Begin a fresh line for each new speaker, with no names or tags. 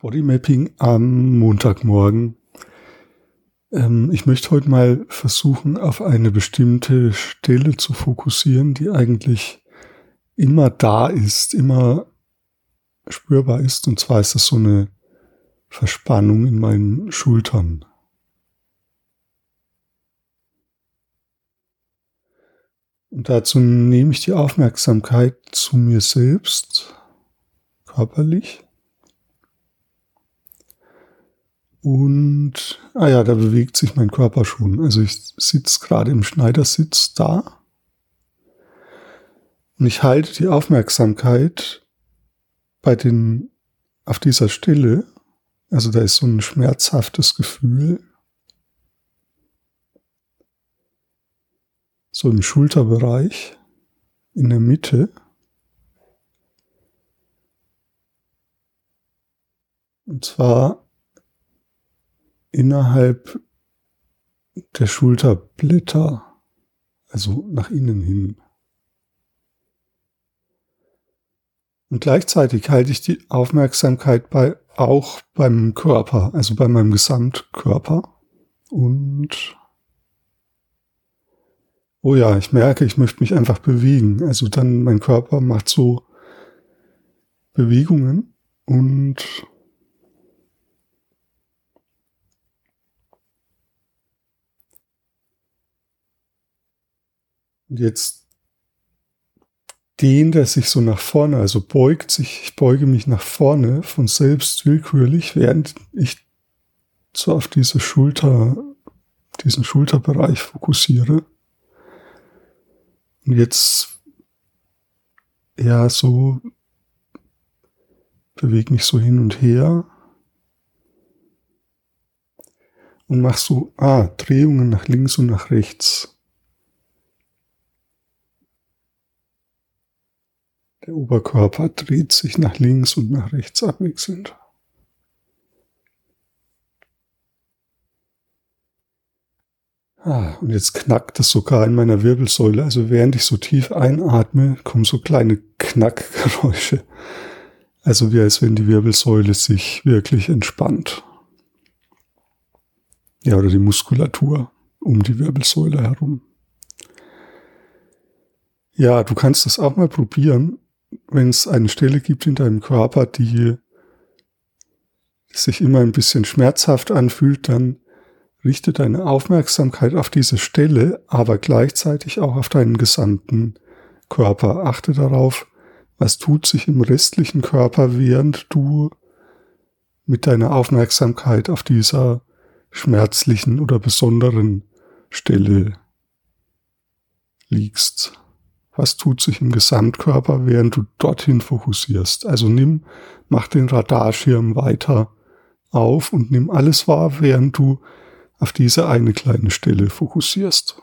Bodymapping am Montagmorgen. Ähm, ich möchte heute mal versuchen, auf eine bestimmte Stelle zu fokussieren, die eigentlich immer da ist, immer spürbar ist. Und zwar ist das so eine Verspannung in meinen Schultern. Und dazu nehme ich die Aufmerksamkeit zu mir selbst, körperlich. Und, ah ja, da bewegt sich mein Körper schon. Also ich sitze gerade im Schneidersitz da. Und ich halte die Aufmerksamkeit bei den, auf dieser Stelle. Also da ist so ein schmerzhaftes Gefühl. So im Schulterbereich, in der Mitte. Und zwar innerhalb der Schulterblätter, also nach innen hin. Und gleichzeitig halte ich die Aufmerksamkeit bei, auch beim Körper, also bei meinem Gesamtkörper. Und oh ja, ich merke, ich möchte mich einfach bewegen. Also dann mein Körper macht so Bewegungen und jetzt dehnt er sich so nach vorne, also beugt sich, ich beuge mich nach vorne von selbst willkürlich, während ich so auf diese Schulter, diesen Schulterbereich fokussiere. Und jetzt, ja, so bewege mich so hin und her und mach so, ah, Drehungen nach links und nach rechts. Der Oberkörper dreht sich nach links und nach rechts abwechselnd. Ah, und jetzt knackt es sogar in meiner Wirbelsäule. Also während ich so tief einatme, kommen so kleine Knackgeräusche. Also wie als wenn die Wirbelsäule sich wirklich entspannt. Ja, oder die Muskulatur um die Wirbelsäule herum. Ja, du kannst das auch mal probieren wenn es eine Stelle gibt in deinem Körper, die sich immer ein bisschen schmerzhaft anfühlt, dann richte deine Aufmerksamkeit auf diese Stelle, aber gleichzeitig auch auf deinen gesamten Körper. Achte darauf, was tut sich im restlichen Körper, während du mit deiner Aufmerksamkeit auf dieser schmerzlichen oder besonderen Stelle liegst was tut sich im Gesamtkörper, während du dorthin fokussierst. Also nimm, mach den Radarschirm weiter auf und nimm alles wahr, während du auf diese eine kleine Stelle fokussierst.